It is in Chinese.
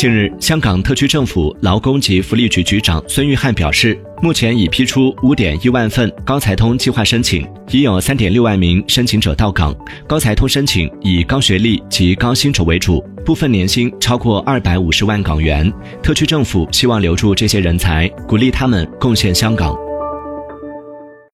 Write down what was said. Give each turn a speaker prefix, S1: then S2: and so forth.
S1: 近日，香港特区政府劳工及福利局局长孙玉汉表示，目前已批出五点一万份高才通计划申请，已有三点六万名申请者到岗。高才通申请以高学历及高薪酬为主，部分年薪超过二百五十万港元。特区政府希望留住这些人才，鼓励他们贡献香港。